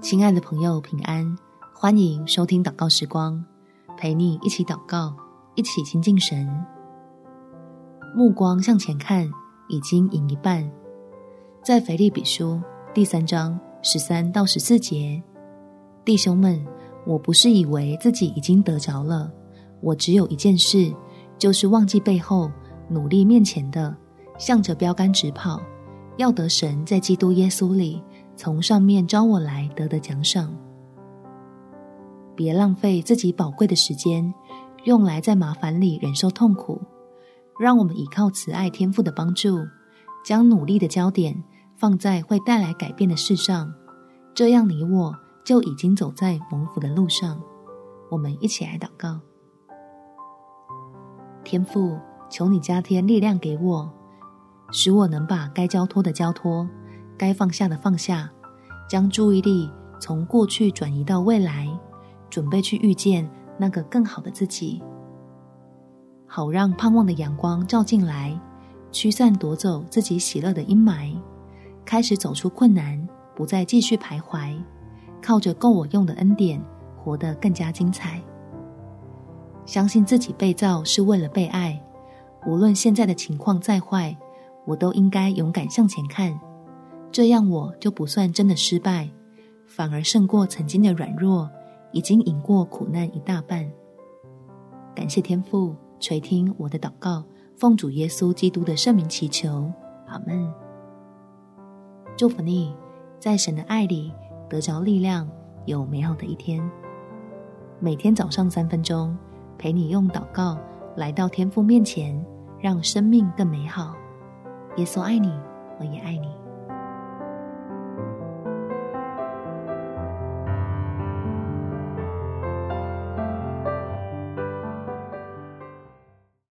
亲爱的朋友，平安！欢迎收听祷告时光，陪你一起祷告，一起亲近神。目光向前看，已经赢一半。在腓立比书第三章十三到十四节，弟兄们，我不是以为自己已经得着了，我只有一件事，就是忘记背后，努力面前的，向着标杆直跑，要得神在基督耶稣里。从上面召我来得的奖赏，别浪费自己宝贵的时间，用来在麻烦里忍受痛苦。让我们依靠慈爱天父的帮助，将努力的焦点放在会带来改变的事上。这样，你我就已经走在蒙福的路上。我们一起来祷告：天父，求你加添力量给我，使我能把该交托的交托。该放下的放下，将注意力从过去转移到未来，准备去遇见那个更好的自己，好让盼望的阳光照进来，驱散夺走自己喜乐的阴霾，开始走出困难，不再继续徘徊，靠着够我用的恩典，活得更加精彩。相信自己被造是为了被爱，无论现在的情况再坏，我都应该勇敢向前看。这样我就不算真的失败，反而胜过曾经的软弱，已经赢过苦难一大半。感谢天父垂听我的祷告，奉主耶稣基督的圣名祈求，阿门。祝福你，在神的爱里得着力量，有美好的一天。每天早上三分钟，陪你用祷告来到天父面前，让生命更美好。耶稣爱你，我也爱你。